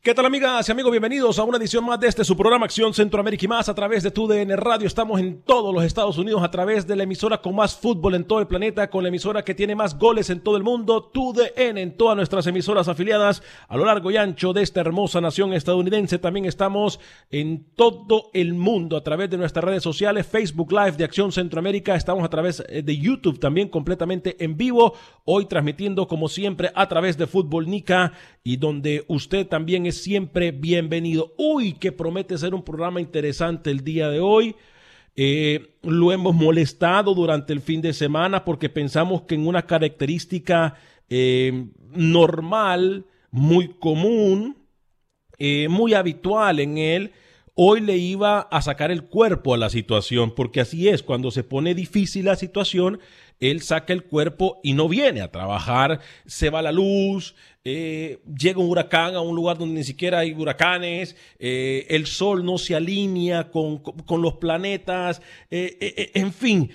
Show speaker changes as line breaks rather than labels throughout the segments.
¿Qué tal amigas y amigos? Bienvenidos a una edición más de este su programa Acción Centroamérica y más a través de TUDN Radio. Estamos en todos los Estados Unidos a través de la emisora con más fútbol en todo el planeta, con la emisora que tiene más goles en todo el mundo, TUDN en todas nuestras emisoras afiliadas a lo largo y ancho de esta hermosa nación estadounidense. También estamos en todo el mundo a través de nuestras redes sociales, Facebook Live de Acción Centroamérica. Estamos a través eh, de YouTube también completamente en vivo. Hoy transmitiendo como siempre a través de Fútbol Nica y donde usted también es siempre bienvenido. Uy, que promete ser un programa interesante el día de hoy. Eh, lo hemos molestado durante el fin de semana porque pensamos que en una característica eh, normal, muy común, eh, muy habitual en él, hoy le iba a sacar el cuerpo a la situación, porque así es, cuando se pone difícil la situación, él saca el cuerpo y no viene a trabajar, se va la luz, eh, llega un huracán a un lugar donde ni siquiera hay huracanes, eh, el sol no se alinea con, con los planetas, eh, en fin,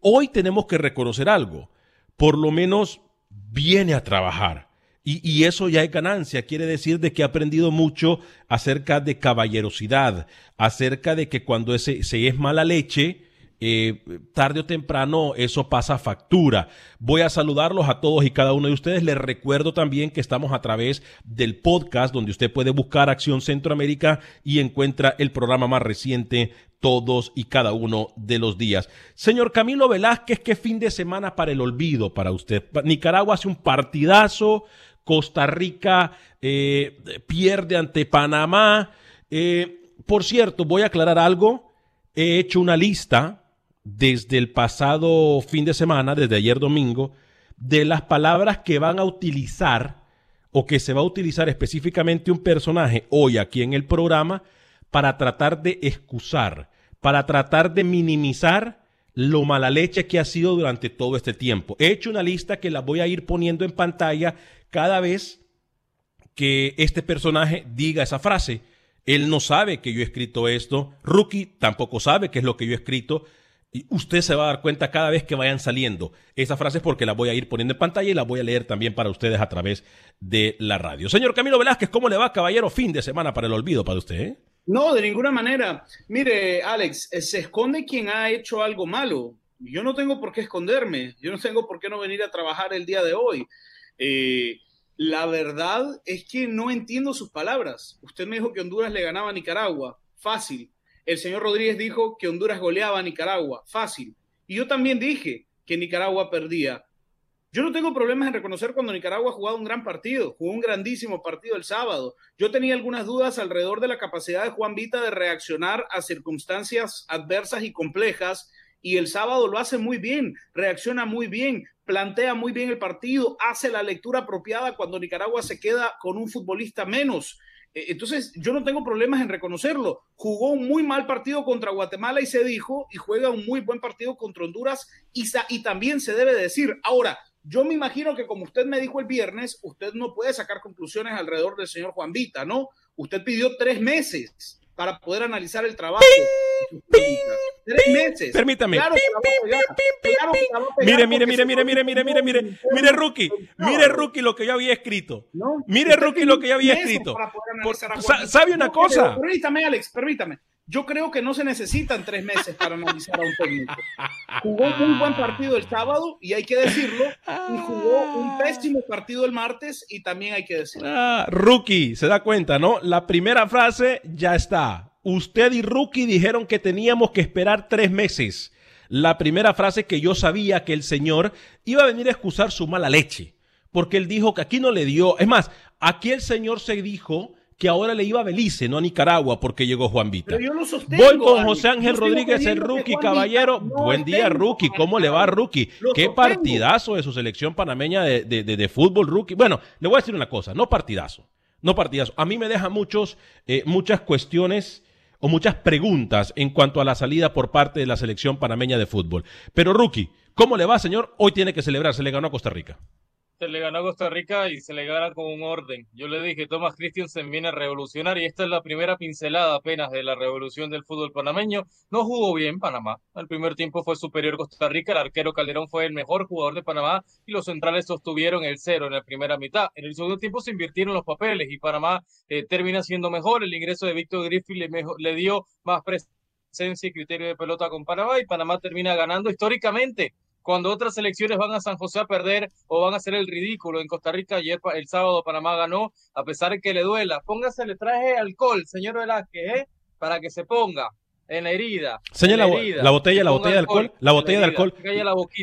hoy tenemos que reconocer algo, por lo menos viene a trabajar. Y, y, eso ya es ganancia, quiere decir de que ha aprendido mucho acerca de caballerosidad, acerca de que cuando ese, se es mala leche, eh, tarde o temprano eso pasa factura. Voy a saludarlos a todos y cada uno de ustedes. Les recuerdo también que estamos a través del podcast donde usted puede buscar Acción Centroamérica y encuentra el programa más reciente todos y cada uno de los días. Señor Camilo Velázquez, ¿qué fin de semana para el olvido para usted? Nicaragua hace un partidazo, Costa Rica eh, pierde ante Panamá. Eh, por cierto, voy a aclarar algo. He hecho una lista desde el pasado fin de semana, desde ayer domingo, de las palabras que van a utilizar o que se va a utilizar específicamente un personaje hoy aquí en el programa para tratar de excusar, para tratar de minimizar lo mala leche que ha sido durante todo este tiempo. He hecho una lista que la voy a ir poniendo en pantalla cada vez que este personaje diga esa frase. Él no sabe que yo he escrito esto. Rookie tampoco sabe qué es lo que yo he escrito. Y usted se va a dar cuenta cada vez que vayan saliendo esas frases porque las voy a ir poniendo en pantalla y las voy a leer también para ustedes a través de la radio. Señor Camilo Velázquez, ¿cómo le va, caballero? Fin de semana para el olvido para usted. ¿eh?
No, de ninguna manera. Mire, Alex, eh, se esconde quien ha hecho algo malo. Yo no tengo por qué esconderme. Yo no tengo por qué no venir a trabajar el día de hoy. Eh, la verdad es que no entiendo sus palabras. Usted me dijo que Honduras le ganaba a Nicaragua. Fácil el señor Rodríguez dijo que Honduras goleaba a Nicaragua, fácil. Y yo también dije que Nicaragua perdía. Yo no tengo problemas en reconocer cuando Nicaragua ha jugado un gran partido, jugó un grandísimo partido el sábado. Yo tenía algunas dudas alrededor de la capacidad de Juan Vita de reaccionar a circunstancias adversas y complejas y el sábado lo hace muy bien, reacciona muy bien, plantea muy bien el partido, hace la lectura apropiada cuando Nicaragua se queda con un futbolista menos. Eh, entonces, yo no tengo problemas en reconocerlo. Jugó un muy mal partido contra Guatemala y se dijo, y juega un muy buen partido contra Honduras y, también se debe decir. Ahora, yo me imagino que como usted me dijo el viernes, usted no puede sacar conclusiones alrededor del señor Juan Vita, ¿no? Usted pidió tres meses para poder analizar el trabajo. Tres meses.
Permítame. mire, mire, mire, mire, mire, mire, mire, mire, mire, Rookie, mire, Rookie, lo que yo había escrito. Mire, Rookie, lo que yo había escrito. ¿Sabe una cosa?
Permítame, Alex, permítame. Yo creo que no se necesitan tres meses para analizar a un técnico. Jugó un buen partido el sábado y hay que decirlo, y jugó un pésimo partido el martes y también hay que decirlo.
Ah, rookie, se da cuenta, ¿no? La primera frase ya está. Usted y Rookie dijeron que teníamos que esperar tres meses. La primera frase que yo sabía que el señor iba a venir a excusar su mala leche, porque él dijo que aquí no le dio. Es más, aquí el señor se dijo que ahora le iba a Belice, no a Nicaragua, porque llegó Juan Vita. Voy con José Ángel Rodríguez, el rookie, caballero. Buen día, rookie. ¿Cómo le va, rookie? Qué partidazo de su selección panameña de, de, fútbol, rookie. Bueno, le voy a decir una cosa, no partidazo. No partidazo. A mí me deja muchos, eh, muchas cuestiones o muchas preguntas en cuanto a la salida por parte de la selección panameña de fútbol. Pero, rookie, ¿cómo le va, señor? Hoy tiene que celebrar, se le ganó a Costa Rica
se le ganó a Costa Rica y se le gana con un orden. Yo le dije, Thomas Christiansen viene a revolucionar y esta es la primera pincelada apenas de la revolución del fútbol panameño. No jugó bien Panamá. El primer tiempo fue superior Costa Rica, el arquero Calderón fue el mejor jugador de Panamá y los centrales sostuvieron el cero en la primera mitad. En el segundo tiempo se invirtieron los papeles y Panamá eh, termina siendo mejor. El ingreso de Víctor Griffith le, le dio más presencia y criterio de pelota con Panamá y Panamá termina ganando históricamente cuando otras selecciones van a San José a perder o van a hacer el ridículo. En Costa Rica ayer el sábado Panamá ganó, a pesar de que le duela. Póngase, le traje alcohol, señor Velázquez, ¿eh? para que se ponga en la herida.
Señala la, botella, la botella de alcohol, la botella de alcohol.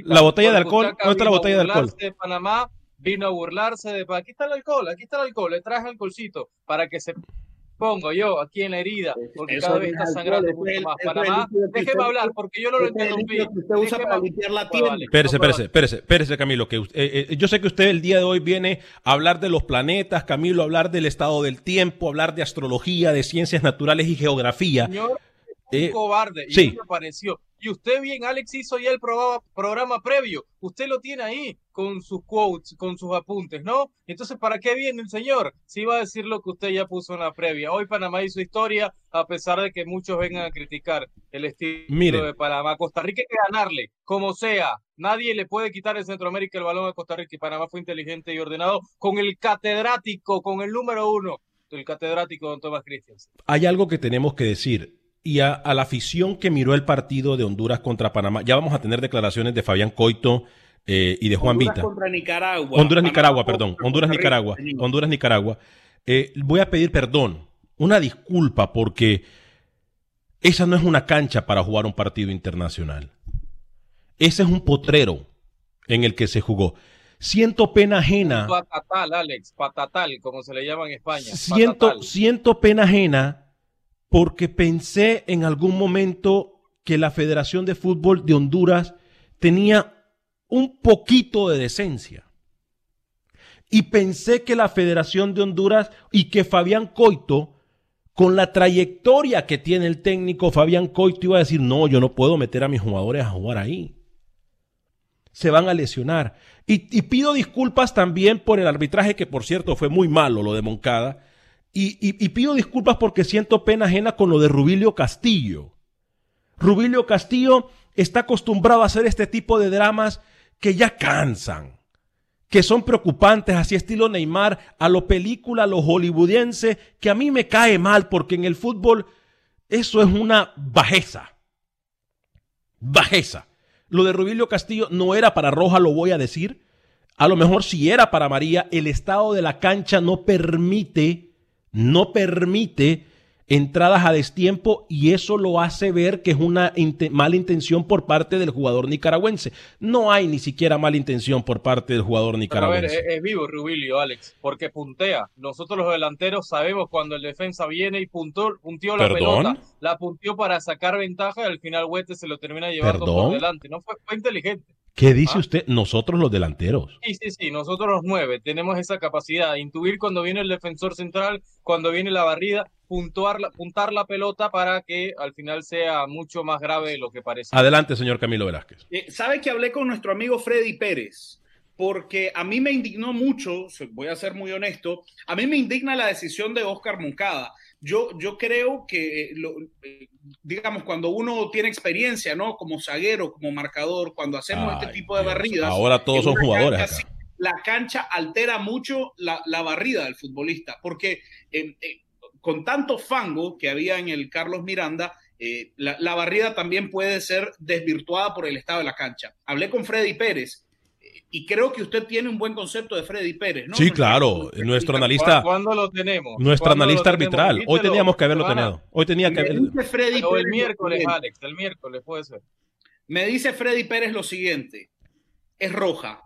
La, botella de alcohol, ¿dónde está la botella de alcohol?
De Panamá vino a burlarse de aquí está el alcohol, aquí está el alcohol, le traje alcoholcito para que se pongo yo aquí en la herida, porque cada vez está sangrando mucho más. Panamá, déjeme hablar, porque yo no lo interrumpí. Usted usa para limpiar
la tienda. Espérese, espérese, espérese, espérese, Camilo, que eh, eh, yo sé que usted el día de hoy viene a hablar de los planetas, Camilo, a hablar del estado del tiempo, hablar de astrología, de ciencias naturales y geografía.
Señor, un eh, cobarde, y sí. me pareció. Y usted bien, Alex hizo ya el programa, previo. Usted lo tiene ahí con sus quotes, con sus apuntes, ¿no? Entonces, ¿para qué viene el señor? Si va a decir lo que usted ya puso en la previa. Hoy Panamá hizo historia, a pesar de que muchos vengan a criticar el estilo de Panamá. Costa Rica hay que ganarle, como sea. Nadie le puede quitar en Centroamérica el balón a Costa Rica. Y Panamá fue inteligente y ordenado con el catedrático, con el número uno, el catedrático don Tomás Cristians.
Hay algo que tenemos que decir y a, la afición que miró el partido de Honduras contra Panamá. Ya vamos a tener declaraciones de Fabián Coito eh, y de Juan
Honduras
Vita.
Contra Nicaragua.
Honduras, Nicaragua, perdón. Honduras, Nicaragua. Honduras, Nicaragua. Eh, voy a pedir perdón, una disculpa, porque esa no es una cancha para jugar un partido internacional. Ese es un potrero en el que se jugó. Siento pena ajena.
Patatal, Alex, patatal, como se le llama en España.
Siento, siento pena ajena porque pensé en algún momento que la Federación de Fútbol de Honduras tenía un poquito de decencia. Y pensé que la Federación de Honduras y que Fabián Coito, con la trayectoria que tiene el técnico Fabián Coito, iba a decir, no, yo no puedo meter a mis jugadores a jugar ahí. Se van a lesionar. Y, pido disculpas también por el arbitraje, que por cierto fue muy malo lo de Moncada y, pido disculpas porque siento pena ajena con lo de Rubilio Castillo. Rubilio Castillo está acostumbrado a hacer este tipo de dramas que ya cansan, que son preocupantes, así estilo Neymar, a lo película, a lo hollywoodiense, que a mí me cae mal porque en el fútbol eso es una bajeza. Bajeza. Lo de Rubilio Castillo no era para Roja, lo voy a decir. A lo mejor si era para María, el estado de la cancha no permite no permite entradas a destiempo y eso lo hace ver que es una mala intención por parte del jugador nicaragüense. No hay ni siquiera mala intención por parte del jugador nicaragüense.
a ver, es, vivo Rubilio, Alex, porque puntea. Nosotros los delanteros sabemos cuando el defensa viene y puntó, puntió la pelota, la puntió para sacar ventaja y al final Huete se lo termina llevando por delante. No fue, fue inteligente.
¿Qué dice ¿Ah? usted? Nosotros los delanteros.
Sí, sí, sí, nosotros los nueve tenemos esa capacidad de intuir cuando viene el defensor central, cuando viene la barrida, puntuar la, puntar la pelota para que al final sea mucho más grave de lo que parece.
Adelante, señor Camilo Velázquez.
Eh, ¿Sabe que hablé con nuestro amigo Freddy Pérez? Porque a mí me indignó mucho, voy a ser muy honesto, a mí me indigna la decisión de Oscar Moncada. Yo, yo creo que, eh, digamos, cuando uno tiene experiencia, ¿no? Como zaguero, como marcador, cuando hacemos este tipo de barridas.
Ahora todos son jugadores.
la cancha altera mucho la, barrida del futbolista, porque eh, con tanto fango que había en el Carlos Miranda, eh, la, barrida también puede ser desvirtuada por el estado de la cancha. Hablé con Freddy Pérez eh, y creo que usted tiene un buen conceso de Freddy Pérez, ¿no?
Sí, claro, nuestro analista.
¿Cuándo lo tenemos?
Nuestro analista arbitral. Hoy teníamos que haberlo tenido. Hoy tenía que haberlo.
el miércoles, Alex, el miércoles puede ser.
Me dice Freddy Pérez lo siguiente: es roja,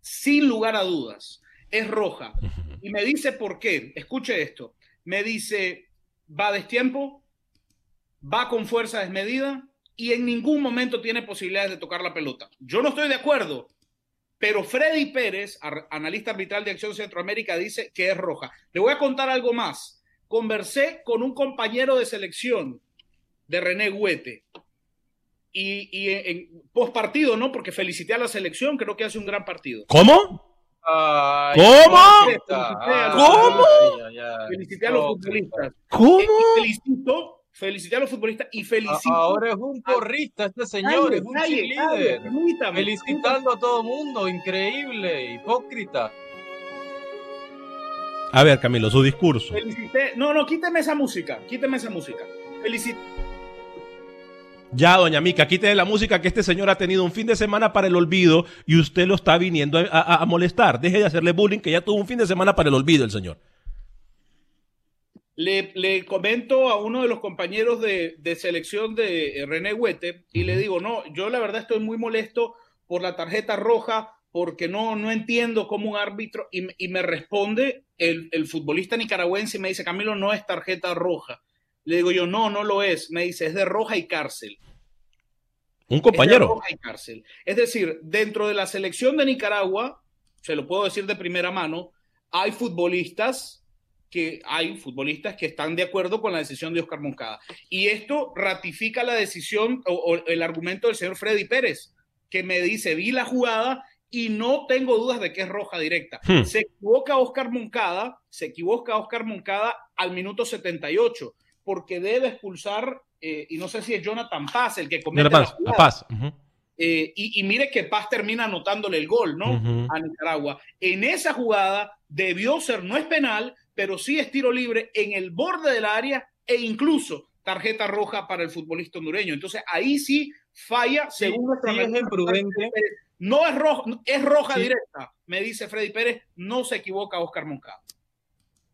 sin lugar a dudas, es roja. Y me dice por qué. Escuche esto me dice, va a destiempo, va con fuerza desmedida y en ningún momento tiene posibilidades de tocar la pelota. Yo no estoy de acuerdo, pero Freddy Pérez, analista arbitral de Acción Centroamérica, dice que es roja. Le voy a contar algo más. Conversé con un compañero de selección de René Huete y, y en post partido, ¿no? Porque felicité a la selección, creo que hace un gran partido.
¿Cómo? ¿Cómo? ¿Cómo?
Felicité a los futbolistas.
¿Cómo?
felicito, felicité a los futbolistas y felicito.
Ahora es un porrista este señor, es un líder. Felicitando a todo mundo, increíble, hipócrita.
A ver, Camilo, su discurso.
Felicité. No, no, quíteme esa música, quíteme esa música. Felicité
ya, doña Mica, quítele la música que este señor ha tenido un fin de semana para el olvido y usted lo está viniendo a, molestar. Deje de hacerle bullying, que ya tuvo un fin de semana para el olvido el señor.
Le, comento a uno de los compañeros de, selección de René Huete y le digo, no, yo la verdad estoy muy molesto por la tarjeta roja porque no, no entiendo cómo un árbitro, y, me responde el, el futbolista nicaragüense y me dice, Camilo, no es tarjeta roja le digo yo, no, no lo es. Me dice, es de roja y cárcel.
Un compañero.
Es, roja y cárcel. es decir, dentro de la selección de Nicaragua, se lo puedo decir de primera mano, hay futbolistas que hay futbolistas que están de acuerdo con la decisión de Oscar Moncada. Y esto ratifica la decisión o, el argumento del señor Freddy Pérez, que me dice, vi la jugada y no tengo dudas de que es roja directa. Hmm. Se equivoca Oscar Moncada, se equivoca Oscar Moncada al minuto 78 porque debe expulsar, eh, y no sé si es Jonathan Paz el que comete
Paz, la Paz.
Eh, y, mire que Paz termina anotándole el gol, ¿no? A Nicaragua. En esa jugada debió ser, no es penal, pero sí es tiro libre en el borde del área e incluso tarjeta roja para el futbolista hondureño. Entonces ahí sí falla, según
sí, es imprudente.
No es roja, es roja directa, me dice Freddy Pérez, no se equivoca Oscar Moncada.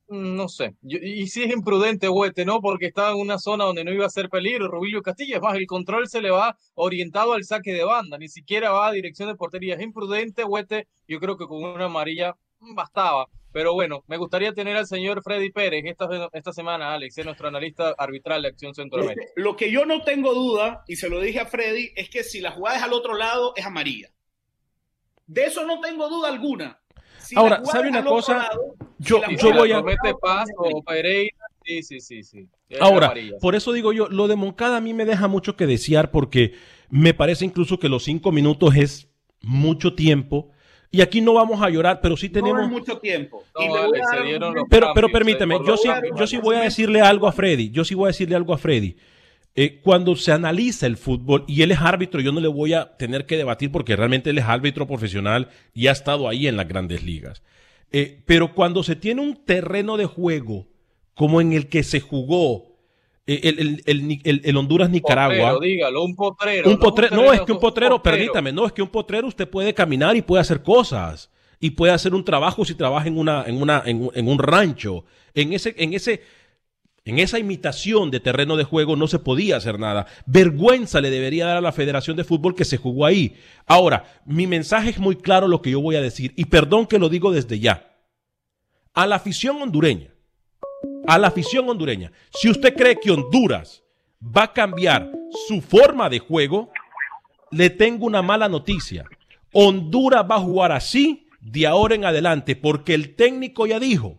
Mm, no sé, y si es imprudente Huete, ¿no? Porque estaba en una zona donde no iba a ser peligro, Rubilio Castillo, es más, el control se le va orientado al saque de banda, ni siquiera va a dirección de portería, es imprudente Huete, yo creo que con una amarilla bastaba, pero bueno, me gustaría tener al señor Freddy Pérez esta, esta semana, Alex, es nuestro analista arbitral de Acción Centroamérica.
Lo que yo no tengo duda, y se lo dije a Freddy, es que si la jugada es al otro lado, es amarilla. De eso no tengo duda alguna.
Ahora, ¿sabe una cosa? yo, yo voy a.
Sí, sí, sí, sí.
Ahora, por eso digo yo, lo de Moncada a mí me deja mucho que desear porque me parece incluso que los cinco minutos es mucho tiempo. Y aquí no vamos a llorar, pero sí tenemos. No
mucho tiempo.
pero, pero permíteme, yo sí, yo sí voy a decirle algo a Freddy. Yo sí voy a decirle algo a Freddy. Eh, cuando se analiza el fútbol, y él es árbitro, yo no le voy a tener que debatir porque realmente él es árbitro profesional y ha estado ahí en las grandes ligas. Eh, pero cuando se tiene un terreno de juego como en el que se jugó eh, el, Honduras-Nicaragua.
dígalo, un potrero.
Un potrero, no, es que un potrero, permítame, no, es que un potrero usted puede caminar y puede hacer cosas. Y puede hacer un trabajo si trabaja en, una, en, una, en, un rancho. En ese, en ese En esa imitación de terreno de juego no se podía hacer nada. Vergüenza le debería dar a la Federación de Fútbol que se jugó ahí. Ahora, mi mensaje es muy claro lo que yo voy a decir, y perdón que lo digo desde ya. A la afición hondureña, a la afición hondureña, si usted cree que Honduras va a cambiar su forma de juego, le tengo una mala noticia. Honduras va a jugar así de ahora en adelante, porque el técnico ya dijo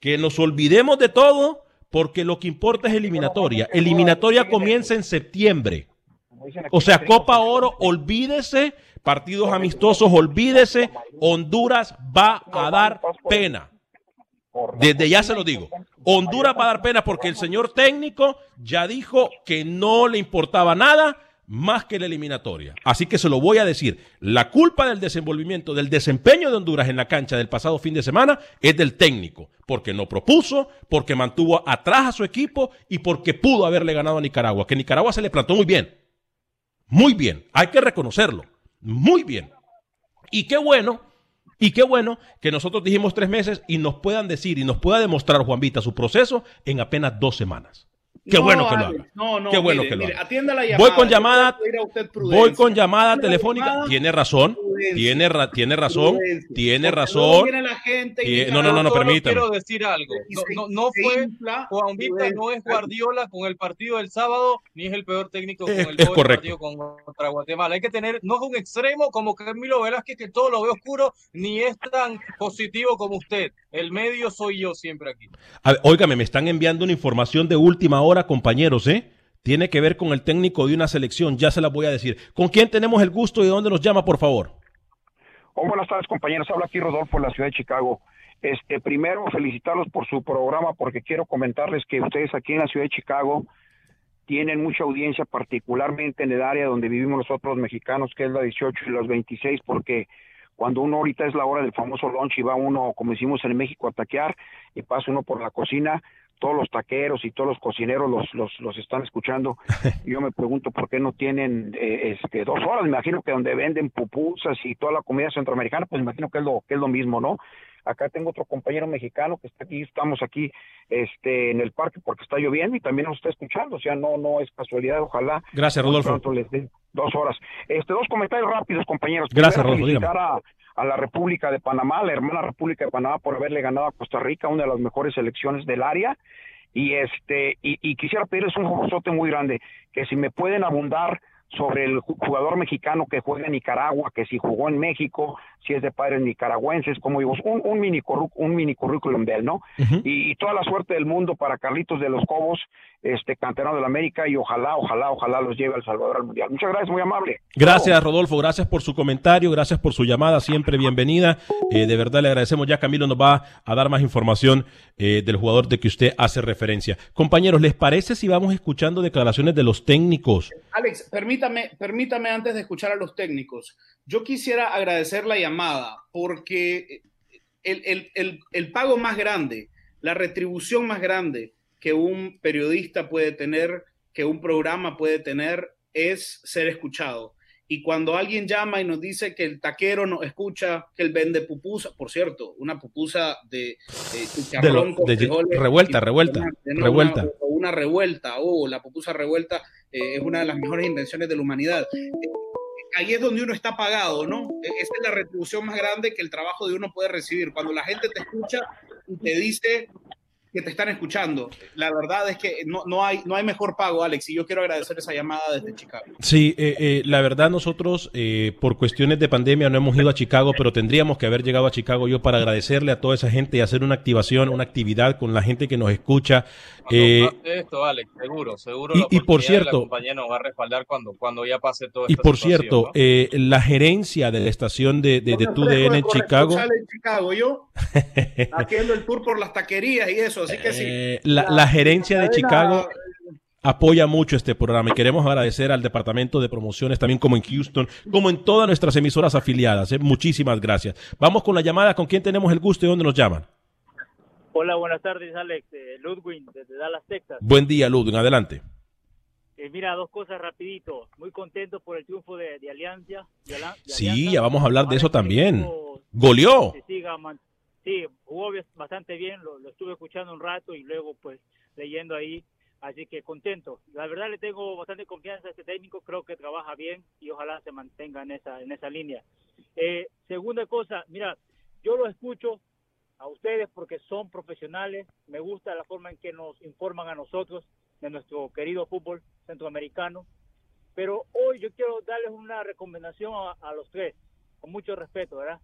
que nos olvidemos de todo porque lo que importa es eliminatoria. Eliminatoria comienza en septiembre. O sea, Copa Oro, olvídese, partidos amistosos, olvídese, Honduras va a dar pena. Desde ya se lo digo. Honduras va a dar pena porque el señor técnico ya dijo que no le importaba nada más que la eliminatoria. Así que se lo voy a decir. La culpa del desenvolvimiento, del desempeño de Honduras en la cancha del pasado fin de semana es del técnico, porque no propuso, porque mantuvo atrás a su equipo y porque pudo haberle ganado a Nicaragua, que Nicaragua se le plantó muy bien. Muy bien, hay que reconocerlo. Muy bien. Y qué bueno, y qué bueno que nosotros dijimos tres meses y nos puedan decir y nos pueda demostrar Juan Vita su proceso en apenas dos semanas. Qué bueno que lo haga.
No, no,
Qué bueno
mire,
que lo
mire,
haga.
atienda la llamada.
Voy con llamada,
voy
con llamada telefónica.
llamada,
Tiene razón,
prudencia.
tiene, ra- tiene razón,
Prudencia.
tiene razón.
luego viene la gente y
Tie-
dice,
no, no, no, no, permítame.
Quiero decir algo. No, no, no fue Juan Vita,
prudencia.
no es Guardiola con el partido del sábado, ni es el peor técnico con
Es-
el
es correcto.
partido con- contra Guatemala. Hay que tener, no es un extremo como Camilo Velázquez que todo lo ve oscuro, ni es tan positivo como usted. El medio soy yo siempre aquí.
A ver, óigame, me están enviando una información de última hora, compañeros, ¿eh? Tiene que ver con el técnico de una selección, ya se la voy a decir. ¿Con quién tenemos el gusto y de dónde nos llama, por favor?
Oh, buenas tardes, compañeros. Habla aquí Rodolfo de la ciudad de Chicago. Este, primero, felicitarlos por su programa porque quiero comentarles que ustedes aquí en la ciudad de Chicago tienen mucha audiencia, particularmente en el área donde vivimos nosotros los mexicanos, que es la 18 y los 26, porque cuando uno ahorita es la hora del famoso lunch y va uno, como decimos en México, a taquear y pasa uno por la cocina, todos los taqueros y todos los cocineros los, los, los están escuchando. Yo me pregunto por qué no tienen eh, este, dos horas. Me imagino que donde venden pupusas y toda la comida centroamericana, pues me imagino que es lo, que es lo mismo, ¿no? Acá tengo otro compañero mexicano que está aquí, estamos aquí este, en el parque porque está lloviendo y también nos está escuchando. O sea, no, no es casualidad, ojalá.
Gracias, Rodolfo.
les dos horas. Este, dos comentarios rápidos, compañeros.
Gracias, Rodolfo,
a, a la República de Panamá, la hermana República de Panamá, por haberle ganado a Costa Rica, una de las mejores selecciones del área. Y este, y, y quisiera pedirles un favorzote muy grande, que si me pueden abundar sobre el ju- jugador mexicano que juega en Nicaragua, que si jugó en México, si es de padres nicaragüenses, como digo, un, un mini un mini currículum de él, ¿no? Y toda la suerte del mundo para Carlitos de los Cobos, este canterano de la América, y ojalá, ojalá, ojalá los lleve al Salvador al Mundial. Muchas gracias, muy amable.
Gracias, Rodolfo. Gracias por su comentario. Gracias por su llamada. Siempre bienvenida. Eh, de verdad le agradecemos. Ya Camilo nos va a dar más información eh, del jugador de que usted hace referencia. Compañeros, ¿les parece si vamos escuchando declaraciones de los técnicos?
Alex, permítame, permítame antes de escuchar a los técnicos. Yo quisiera agradecer la llamada porque el, el- el- el pago más grande, la retribución más grande que un periodista puede tener, que un programa puede tener, es ser escuchado. Y cuando alguien llama y nos dice que el taquero nos escucha, que él vende pupusa, por cierto, una pupusa de, de
De lo- de-
frijoles
revuelta, revuelta,
una-
revuelta.
Una, una revuelta, o la pupusa revuelta eh, es una de las mejores invenciones de la humanidad. Ahí es donde uno está pagado, ¿no? E- Esa es la retribución más grande que el trabajo de uno puede recibir. Cuando la gente te escucha y te dice que te están escuchando. La verdad es que no, no, hay, no hay mejor pago, Alex, y yo quiero agradecer esa llamada desde Chicago.
Sí, eh, eh, la verdad nosotros eh, por cuestiones de pandemia no hemos ido a Chicago, pero tendríamos que haber llegado a Chicago yo para agradecerle a toda esa gente y hacer una activación, una actividad con la gente que nos escucha. Eh,
esto, Alex, seguro, seguro.
y-
la
y por cierto-
la compañía nos va a respaldar cuando, cuando ya pase todo
y por cierto,
¿no?
eh, la gerencia de la estación de, de, de TUDN en Chicago,
en Chicago, yo haciendo el tour por las taquerías y eso, así que sí.
eh, la, la gerencia de Chicago apoya mucho este programa y queremos agradecer al departamento de promociones también como en Houston, como en todas nuestras emisoras afiliadas. eh. Muchísimas gracias. Vamos con la llamada, ¿con quién tenemos el gusto y dónde nos llaman?
Hola, buenas tardes, Alex. Eh, Ludwig, desde Dallas, Texas.
Buen día, Ludwig, adelante.
Eh, mira, dos cosas rapidito. Muy contento por el triunfo de, de Alianza. de de
Sí,
Alianza.
ya vamos a hablar de eso también. Goleó.
Se siga, Sí, jugó bastante bien, lo, lo estuve escuchando un rato y luego pues leyendo ahí, así que contento. La verdad le tengo bastante confianza a este técnico, creo que trabaja bien y ojalá se mantenga en esa, en esa línea. Eh, segunda cosa, mira, yo lo escucho a ustedes porque son profesionales, me gusta la forma en que nos informan a nosotros de nuestro querido fútbol centroamericano, pero hoy yo quiero darles una recomendación a, a los tres, con mucho respeto, ¿verdad?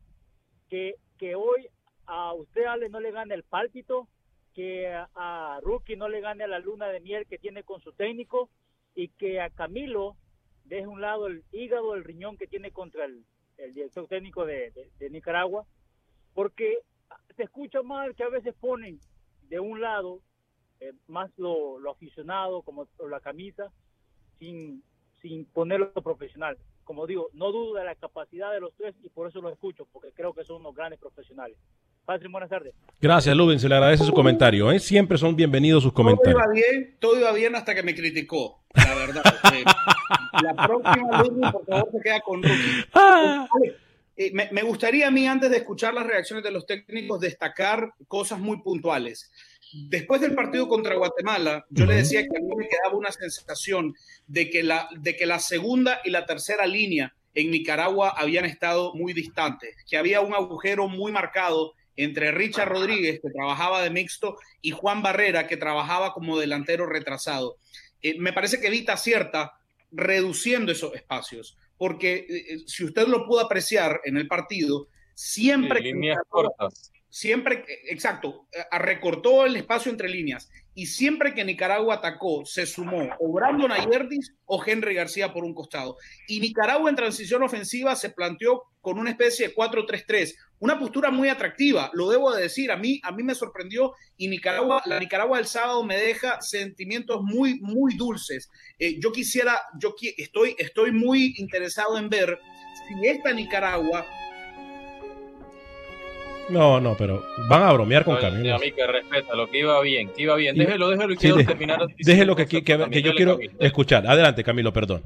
Que, que hoy a usted, Ale, no le gane el pálpito, que a, Rookie no le gane la luna de miel que tiene con su técnico y que a Camilo deje un lado el hígado, el riñón que tiene contra el, el director técnico de, de- de Nicaragua, porque se escucha mal que a veces ponen de un lado eh, más lo, lo aficionado, como la camisa, sin, sin ponerlo profesional. Como digo, no dudo de la capacidad de los tres y por eso los escucho, porque creo que son unos grandes profesionales. Patrick, buenas tardes.
Gracias, Lubin, se le agradece su comentario. ¿eh? Siempre son bienvenidos sus
Todo
comentarios.
iba bien, todo iba bien hasta que me criticó, la verdad. Eh, la próxima, Ludwig, por favor, se queda con Rookie. Eh, me, me gustaría a mí, antes de escuchar las reacciones de los técnicos, destacar cosas muy puntuales. Después del partido contra Guatemala, yo le decía que a mí me quedaba una sensación de que, la, de que la segunda y la tercera línea en Nicaragua habían estado muy distantes, que había un agujero muy marcado entre Richard Rodríguez, que trabajaba de mixto, y Juan Barrera, que trabajaba como delantero retrasado. Eh, me parece que Vita acierta reduciendo esos espacios, porque eh, si usted lo pudo apreciar en el partido, siempre que
líneas cortas.
siempre, exacto, eh, recortó el espacio entre líneas y siempre que Nicaragua atacó, se sumó o Brandon Ayerdis o Henry García por un costado. Y Nicaragua en transición ofensiva se planteó con una especie de 4-3-3, una postura muy atractiva, lo debo de decir, a mí, a mí me sorprendió y Nicaragua, la Nicaragua del sábado me deja sentimientos muy, muy dulces. Eh, yo quisiera, yo qui- estoy, estoy muy interesado en ver si esta Nicaragua
No, no, pero van a bromear con Camilo.
A mí que respeta lo que iba bien, que iba bien. Déjelo, déjelo y
Sí,
quiero
de-
terminar.
Déjelo que, que, que- que yo quiero escuchar. Adelante, Camilo, perdón.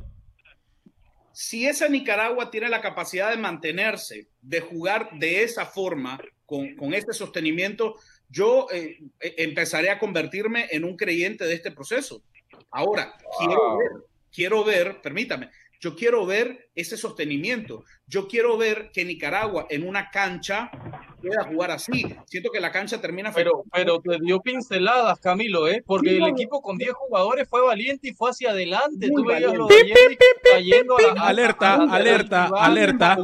Si esa Nicaragua tiene la capacidad de mantenerse, de jugar de esa forma, con, con este sostenimiento, yo eh, eh, empezaré a convertirme en un creyente de este proceso. Ahora, quiero ver, quiero ver, permítame, yo quiero ver ese sostenimiento. Yo quiero ver que Nicaragua en una cancha pueda jugar así. Siento que la cancha termina
Pero, pero te dio pinceladas, Camilo, ¿eh? Porque
Sí,
el
no,
equipo con 10 jugadores fue valiente y fue hacia adelante.
Muy
Tú veías
valiente.
los de Allende cayendo a la- a-
Alerta,
a-
alerta, alerta,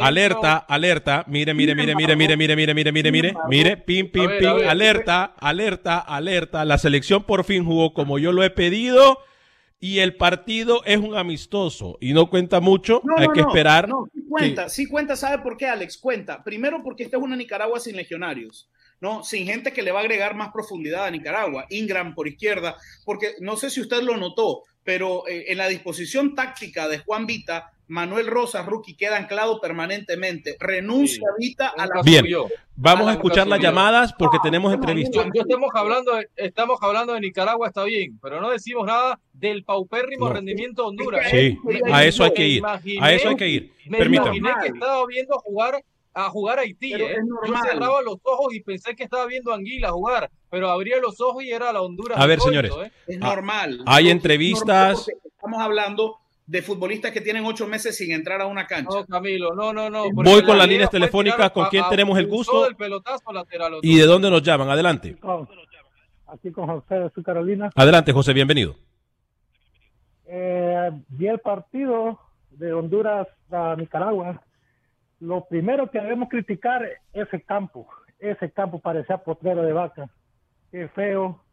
alerta, alerta. Mire, mire, mire, mire, mire, mire, mire, mire, mire, mire, mire, pim, pim, pim, alerta, alerta, alerta. La selección por fin jugó como yo lo he pedido y el partido es un amistoso y no cuenta mucho.
No,
Hay
no,
que
no,
esperar.
No, sí cuenta, sí cuenta, ¿sabe por qué, Alex? Cuenta. Primero porque esta es una Nicaragua sin legionarios, ¿no? Sin gente que le va a agregar más profundidad a Nicaragua. Ingram por izquierda, porque no sé si usted lo notó, pero eh, en la disposición táctica de Juan Vita, Manuel Rosa, rookie, queda anclado permanentemente. Renuncia Vita a la...
Bien,
subió.
vamos a escuchar las llamadas porque tenemos entrevistas.
Cuando estamos hablando, de, estamos hablando de Nicaragua, está bien, pero no decimos nada del paupérrimo
No.
rendimiento de Honduras.
Sí,
¿eh?
A eso hay que ir.
imaginé-
A eso hay que ir.
Me
Permítame.
imaginé que estaba viendo jugar a jugar a Haití. ¿eh?
es
Yo cerraba los ojos y pensé que estaba viendo a Anguila jugar, pero abría los ojos y era la Honduras.
A ver, señores.
¿eh?
Es
Ah,
normal.
hay entrevistas-
es Estamos hablando de futbolistas que tienen ocho meses sin entrar a una cancha.
No, Camilo, no, no, no.
Voy con las líneas telefónicas, ¿con
a-
quién
a-
tenemos el gusto?
del pelotazo lateral,
¿Y de dónde nos llaman? Adelante.
Aquí con José de su Carolina.
Adelante, José, bienvenido.
Eh, vi el partido de Honduras a Nicaragua. Lo primero que debemos criticar es el campo. Ese campo parecía potrero de vaca. Qué feo.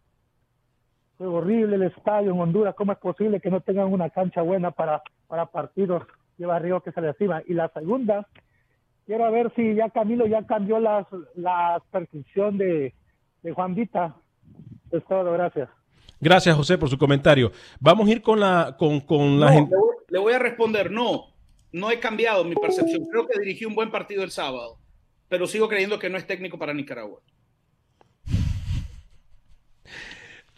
Fue horrible el estadio en Honduras. ¿Cómo es posible que no tengan una cancha buena para, para partidos? Lleva Río que se les iba. Y la segunda, quiero ver si ya Camilo ya cambió las, la percepción de, de Juan Vita. Es todo, gracias.
Gracias, José, por su comentario. Vamos a ir con la con, con la
No,
gente.
le, voy, le voy a responder, no, no he cambiado mi percepción. Creo que dirigí un buen partido el sábado, pero sigo creyendo que no es técnico para Nicaragua.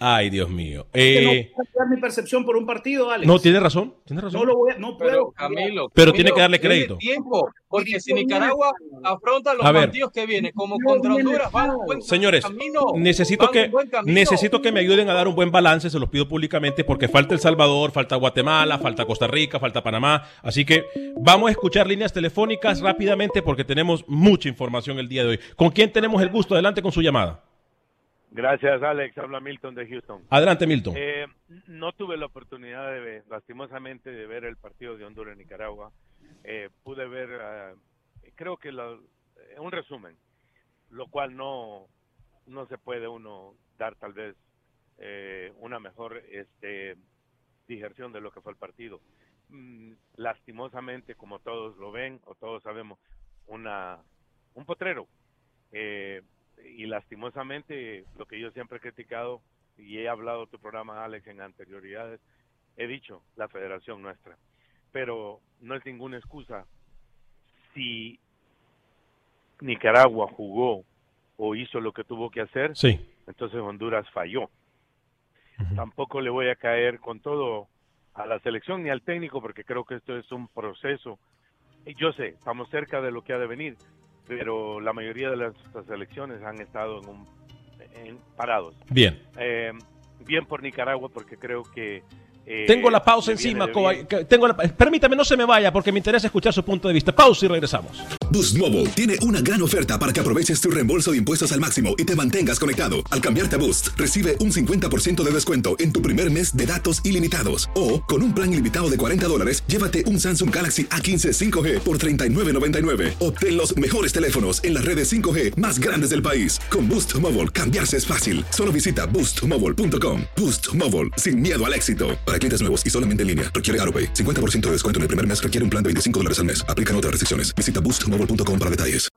Ay, Dios mío. Eh,
no puedo cambiar mi percepción por un partido, Alex.
no, tiene razón, tiene razón.
No lo voy a, no puedo.
Pero Camilo,
Pero
Camilo,
tiene que darle crédito.
tiempo, porque si Nicaragua afronta los
A ver.
partidos que vienen, como contra Honduras, van en buen
Señores,
camino.
necesito que,
en buen camino.
necesito que me ayuden a dar un buen balance, se los pido públicamente, porque falta El Salvador, falta Guatemala, falta Costa Rica, falta Panamá. Así que vamos a escuchar líneas telefónicas rápidamente porque tenemos mucha información el día de hoy. ¿Con quién tenemos el gusto? Adelante con su llamada.
Gracias, Alex. Habla Milton de Houston.
Adelante, Milton.
Eh, no tuve la oportunidad, de ver, lastimosamente, de ver el partido de Honduras-Nicaragua. Eh, pude ver, ah, creo que la- un resumen, lo cual no, no se puede uno dar tal vez eh, una mejor este, digerción de lo que fue el partido. Mm, lastimosamente, como todos lo ven o todos sabemos, una, un potrero. Eh, y lastimosamente lo que yo siempre he criticado y he hablado tu programa Alex en anterioridades he dicho la federación nuestra. Pero no es ninguna excusa si Nicaragua jugó o hizo lo que tuvo que hacer
Sí.
entonces Honduras falló. Tampoco le voy a caer con todo a la selección ni al técnico porque creo que esto es un proceso. Y yo sé estamos cerca de lo que ha de venir pero la mayoría de las, las selecciones han estado en un en parados
Bien.
Eh, bien por Nicaragua porque creo que eh,
Tengo la pausa encima. Tengo la- permítame, no se me vaya porque me interesa escuchar su punto de vista. Pausa y regresamos.
Boost Mobile tiene una gran oferta para que aproveches tu reembolso de impuestos al máximo y te mantengas conectado. Al cambiarte a Boost, recibe un 50% de descuento en tu primer mes de datos ilimitados. O, con un plan ilimitado de 40 dólares, llévate un Samsung Galaxy A15 5G por $39.99. Obtén los mejores teléfonos en las redes 5G más grandes del país. Con Boost Mobile, cambiarse es fácil. Solo visita boostmobile.com. Boost Mobile, sin miedo al éxito. Para clientes nuevos y solamente en línea, requiere AroPay. 50% de descuento en el primer mes requiere un plan de 25 dólares al mes. Aplican otras restricciones. Visita boostmobile.com para detalles.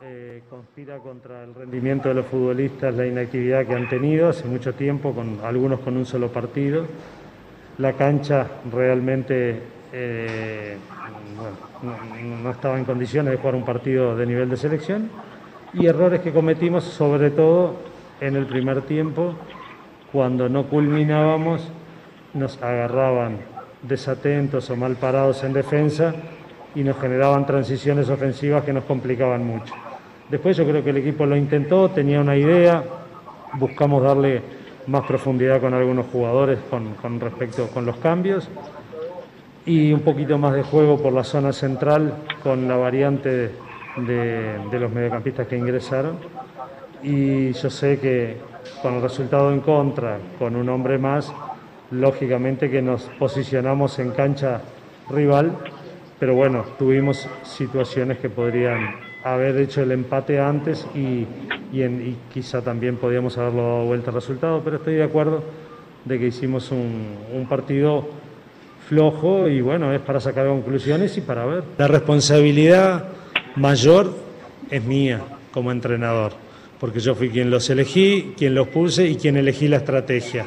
Eh, conspira contra el rendimiento de los futbolistas la inactividad que han tenido hace mucho tiempo, con algunos con un solo partido. La cancha realmente eh, no estaba en condiciones de jugar un partido de nivel de selección y errores que cometimos sobre todo en el primer tiempo cuando no culminábamos nos agarraban desatentos o mal parados en defensa y nos generaban transiciones ofensivas que nos complicaban mucho. Después yo creo que el equipo lo intentó, tenía una idea, buscamos darle más profundidad con algunos jugadores con, con respecto con los cambios y un poquito más de juego por la zona central con la variante de, los mediocampistas que ingresaron. Y yo sé que con el resultado en contra, con un hombre más, lógicamente que nos posicionamos en cancha rival, pero bueno, tuvimos situaciones que podrían haber hecho el empate antes y, y, quizá también podíamos haberlo dado vuelta al resultado, pero estoy de acuerdo de que hicimos un partido flojo y bueno, es para sacar conclusiones y para ver. La responsabilidad mayor es mía como entrenador, porque yo fui quien los elegí, quien los puse y quien elegí la estrategia.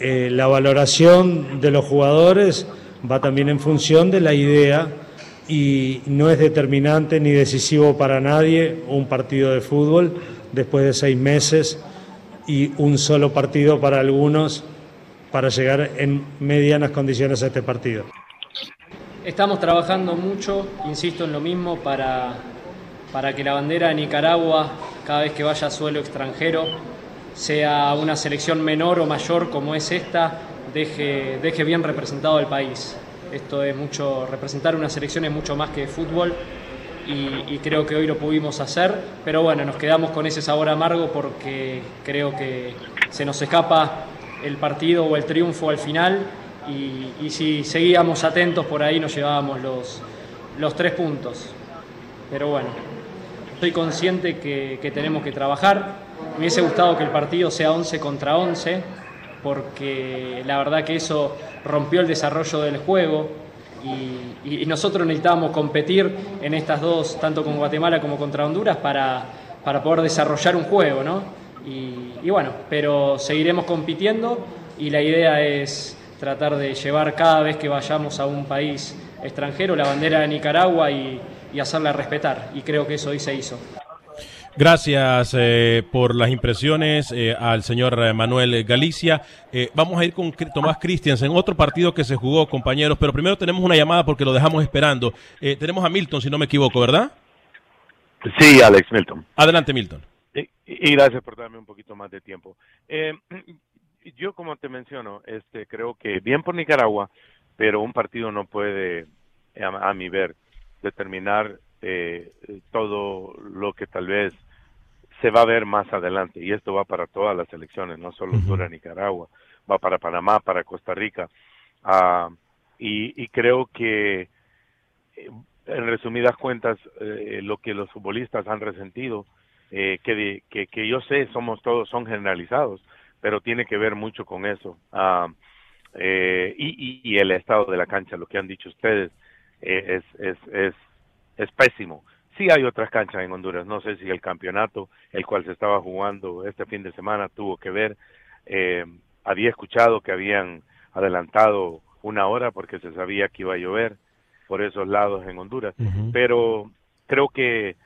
Eh, la valoración de los jugadores va también en función de la idea y no es determinante ni decisivo para nadie un partido de fútbol después de seis meses y un solo partido para algunos para llegar en medianas condiciones a este partido.
Estamos trabajando mucho, insisto en lo mismo, para, para que la bandera de Nicaragua, cada vez que vaya a suelo extranjero, sea una selección menor o mayor como es esta, deje, deje bien representado al país. Esto es mucho, representar una selección es mucho más que fútbol y, y creo que hoy lo pudimos hacer, pero bueno, nos quedamos con ese sabor amargo porque creo que se nos escapa el partido o el triunfo al final y, si seguíamos atentos por ahí nos llevábamos los, tres puntos. Pero bueno, estoy consciente que, tenemos que trabajar. Me hubiese gustado que el partido sea 11 contra 11 porque la verdad que eso rompió el desarrollo del juego y, y- y nosotros necesitábamos competir en estas dos, tanto con Guatemala como contra Honduras, para, para poder desarrollar un juego, ¿no? Y, y bueno, pero seguiremos compitiendo y la idea es tratar de llevar cada vez que vayamos a un país extranjero la bandera de Nicaragua y, y hacerla respetar. Y creo que eso hoy se hizo.
Gracias eh, por las impresiones eh, al señor Manuel Galicia. Eh, vamos a ir con Tomás en otro partido que se jugó, compañeros, pero primero tenemos una llamada porque lo dejamos esperando. tenemos a Milton, si no me equivoco, ¿verdad?
Sí, Alex Milton.
Adelante, Milton.
Y, gracias por darme un poquito más de tiempo. yo, como te menciono, este, creo que bien por Nicaragua, pero un partido no puede, a, a mi ver, determinar eh, todo lo que tal vez se va a ver más adelante. Y esto va para todas las elecciones, no solo para Nicaragua, va para Panamá, para Costa Rica. Ah, y, creo que, eh, en resumidas cuentas, eh, lo que los futbolistas han resentido, eh, que, que, que, yo sé, somos todos, son generalizados, pero tiene que ver mucho con eso. Ah, y, y, el estado de la cancha, lo que han dicho ustedes, es, es, es es pésimo. Sí hay otras canchas en Honduras, no sé si el campeonato, el cual se estaba jugando este fin de semana, tuvo que ver. Eh, había escuchado que habían adelantado una hora porque se sabía que iba a llover por esos lados en Honduras, pero creo que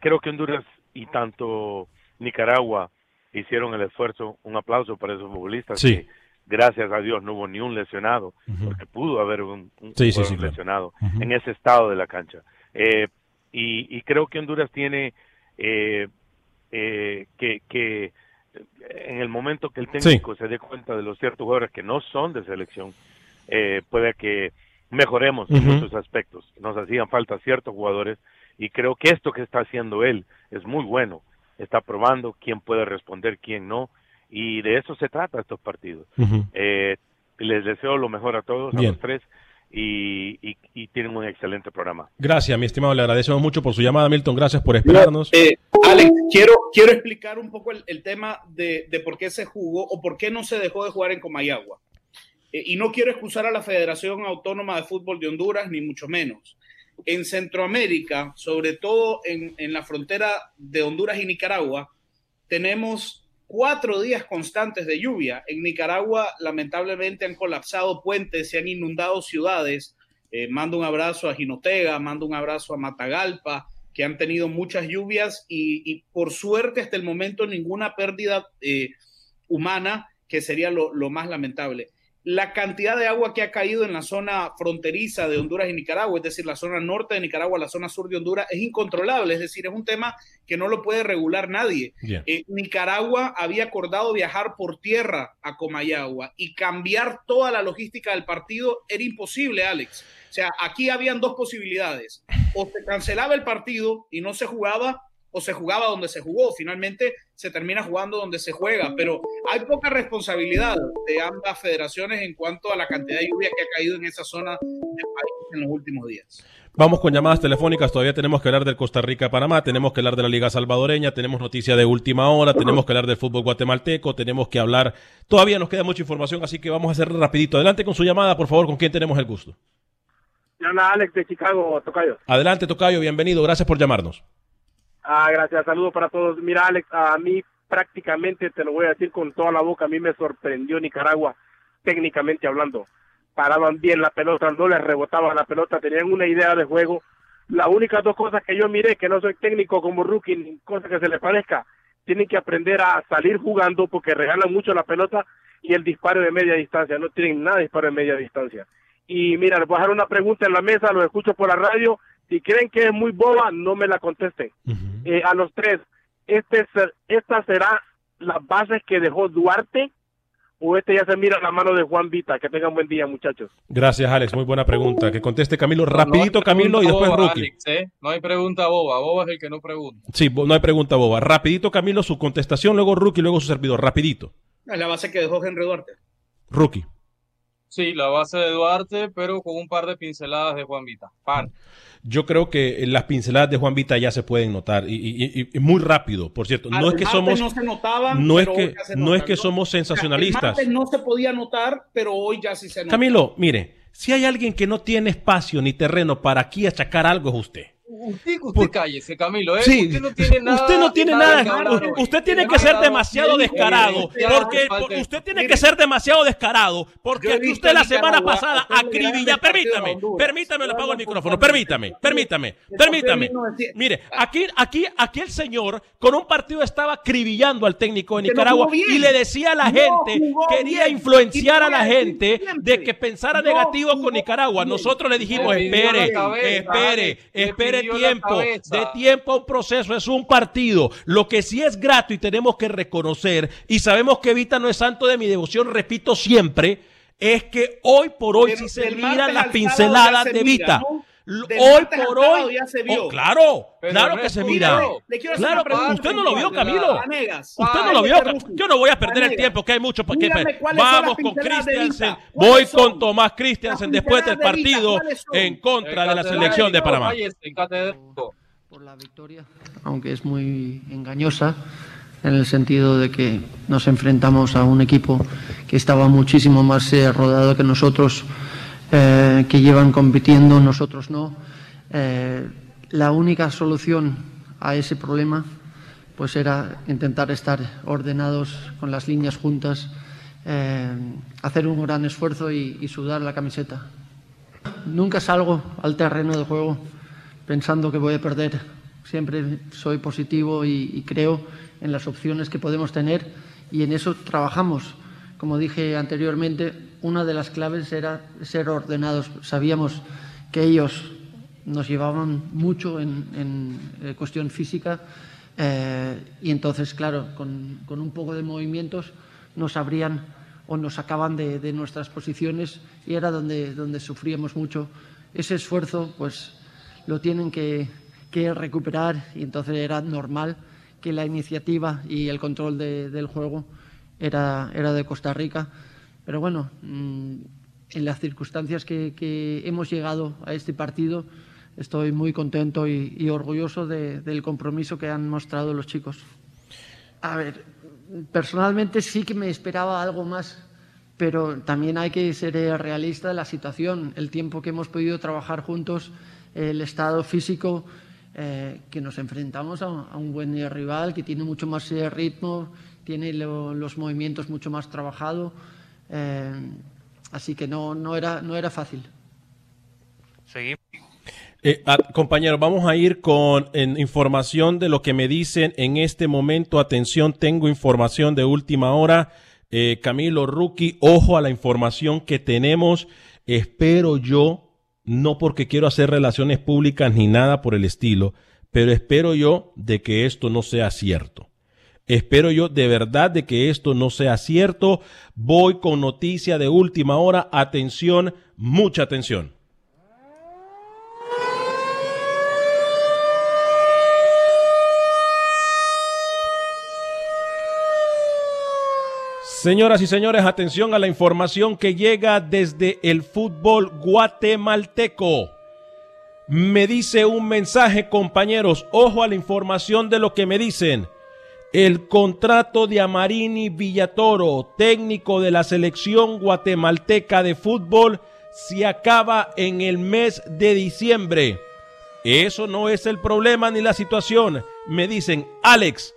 creo que Honduras y tanto Nicaragua hicieron el esfuerzo, un aplauso para esos futbolistas
sí.
gracias a Dios no hubo ni un lesionado, porque pudo haber un, lesionado en ese estado de la cancha. Eh, y, creo que Honduras tiene eh, eh, que, que en el momento que el técnico se dé cuenta de los ciertos jugadores que no son de selección, puede que mejoremos en muchos aspectos. Nos hacían falta ciertos jugadores y creo que esto que está haciendo él es muy bueno. Está probando quién puede responder, quién no. Y de eso se trata estos partidos. les deseo lo mejor a todos, a los tres y, tienen un excelente programa.
Gracias, mi estimado. Le agradecemos mucho por su llamada, Milton. Gracias por esperarnos.
Eh, Alex, quiero, quiero explicar un poco el, tema de, por qué se jugó o por qué no se dejó de jugar en Comayagua. Eh, y no quiero excusar a la Federación Autónoma de Fútbol de Honduras, ni mucho menos. En Centroamérica, sobre todo en, la frontera de Honduras y Nicaragua, tenemos cuatro días constantes de lluvia. En Nicaragua, lamentablemente, han colapsado puentes, se han inundado ciudades. Eh, mando un abrazo a Jinotega, mando un abrazo a Matagalpa, que han tenido muchas lluvias y, por suerte hasta el momento ninguna pérdida eh, humana, que sería lo más lamentable la cantidad de agua que ha caído en la zona fronteriza de Honduras y Nicaragua, es decir, la zona norte de Nicaragua, la zona sur de Honduras, es incontrolable, es decir, es un tema que no lo puede regular nadie. Eh, Nicaragua había acordado viajar por tierra a Comayagua y cambiar toda la logística del partido era imposible, Alex. O sea, aquí habían dos posibilidades. O se cancelaba el partido y no se jugaba, o se jugaba donde se jugó. Finalmente se termina jugando donde se juega, pero hay poca responsabilidad de ambas federaciones en cuanto a la cantidad de lluvia que ha caído en esa zona del país en los últimos días.
Vamos con llamadas telefónicas. Todavía tenemos que hablar del Costa Rica-Panamá, tenemos que hablar de la Liga Salvadoreña, tenemos noticia de última hora, tenemos que hablar del fútbol guatemalteco, tenemos que hablar. Todavía nos queda mucha información, así que vamos a hacer rapidito. Adelante con su llamada, por favor, con quién tenemos el gusto.
Llama Alex de Chicago, Tocayo.
Adelante, Tocayo, bienvenido. Gracias por llamarnos.
Ah, gracias, saludos para todos. Mira, Alex, a mí prácticamente, te lo voy a decir con toda la boca, a mí me sorprendió Nicaragua, técnicamente hablando. Paraban bien la pelota, no les rebotaban la pelota, tenían una idea de juego. Las únicas dos cosas que yo miré, que no soy técnico como rookie, ni cosa que se le parezca, tienen que aprender a salir jugando porque regalan mucho la pelota y el disparo de media distancia, no tienen nada de disparo de media distancia. Y mira, les voy a dejar una pregunta en la mesa, lo escucho por la radio si creen que es muy boba, no me la contesten. Eh, a los tres, este, ¿esta será la base que dejó Duarte? ¿O este ya se mira la mano de Juan Vita? Que tengan buen día, muchachos.
Gracias, Alex. Muy buena pregunta. Que conteste Camilo rapidito, Camilo, y después Rookie.
¿eh? No hay pregunta boba. Boba es el que no pregunta.
Sí, no hay pregunta boba. Rapidito, Camilo, su contestación, luego Rookie, luego su servidor. Rapidito.
La base que dejó Henry Duarte.
Rookie.
Sí, la base de Duarte, pero con un par de pinceladas de Juan Vita. Par.
Yo creo que las pinceladas de Juan Vita ya se pueden notar y, muy rápido, por cierto. No es que somos
no, se notaban,
no es que no es que somos sensacionalistas.
no se podía notar, pero hoy ya sí se nota.
Camilo, mire, si hay alguien que no tiene espacio ni terreno para aquí achacar algo es usted.
Usted, usted cállese, Camilo. ¿eh?
Sí.
Usted no tiene nada.
Usted no tiene nada.
que.
Usted tiene ser demasiado descarado. Porque usted tiene que ser demasiado descarado. Porque aquí usted la semana pasada acribilla. Permítame, permítame, le apago el micrófono. Permítame, permítame, permítame. Mire, aquí, aquí, aquí el señor con un partido estaba acribillando al técnico de Nicaragua y le decía a la gente, quería influenciar a la gente de que pensara negativo con Nicaragua. Nosotros le dijimos, espere, espere, espere tiempo. De tiempo a un proceso, es un partido. Lo que sí es grato y tenemos que reconocer, y sabemos que Vita no es santo de mi devoción, repito siempre, es que hoy por hoy sí se miran las pinceladas de Vita. Hoy por hoy.
ya se vio.
Oh, claro,
Pero
claro
no
que se mira.
Le quiero hacer
Claro, usted no lo vio, Camilo.
Vanegas.
Usted no lo vio.
este.
Yo no voy a perder el tiempo, que hay mucho para que Vamos con Christiansen.
Vita. ¿Cuáles
Voy
son?
con Tomás Christiansen después del partido en contra de la
El
selección de Panamá.
cállese, el catedrático.
aunque es muy engañosa en el sentido de que nos enfrentamos a un equipo que estaba muchísimo más eh, rodado que nosotros, eh, que llevan compitiendo, nosotros no. Eh, la única solución a ese problema pues era intentar estar ordenados con las líneas juntas, eh, hacer un gran esfuerzo y, sudar la camiseta. Nunca salgo al terreno de juego pensando que voy a perder. Siempre soy positivo y creo en las opciones que podemos tener y en eso trabajamos. Como dije anteriormente, una de las claves era ser ordenados. Sabíamos que ellos nos llevaban mucho en, en, eh, cuestión física eh, y entonces, claro, con, con un poco de movimientos nos abrían o nos sacaban de, de nuestras posiciones y era donde, donde sufríamos mucho. Ese esfuerzo, pues, lo tienen que, que recuperar y entonces era normal que la iniciativa y el control de- del juego era, era de Costa Rica. Pero bueno, mm, en las circunstancias que, hemos llegado a este partido, estoy muy contento y, orgulloso de- del compromiso que han mostrado los chicos. A ver, personalmente sí que me esperaba algo más, pero también hay que ser realista de la situación, el tiempo que hemos podido trabajar juntos, el estado físico, eh, que nos enfrentamos a, un buen rival que tiene mucho más eh, ritmo, tiene lo- los movimientos mucho más trabajados, eh, así que no, no, era, no era fácil.
Seguimos.
Eh, ah, compañeros, vamos a ir con en, información de lo que me dicen en este momento. Atención, tengo información de última hora. Eh, Camilo Rookie, ojo a la información que tenemos. Espero yo, no porque quiero hacer relaciones públicas ni nada por el estilo, pero espero yo de que esto no sea cierto. Espero yo de verdad de que esto no sea cierto. Voy con noticia de última hora. Atención, mucha atención. Señoras y señores, atención a la información que llega desde el fútbol guatemalteco. Me dice un mensaje, compañeros, ojo a la información de lo que me dicen. El contrato de Amarini Villatoro, técnico de la selección guatemalteca de fútbol, se acaba en el mes de diciembre. Eso no es el problema ni la situación. Me dicen, Alex,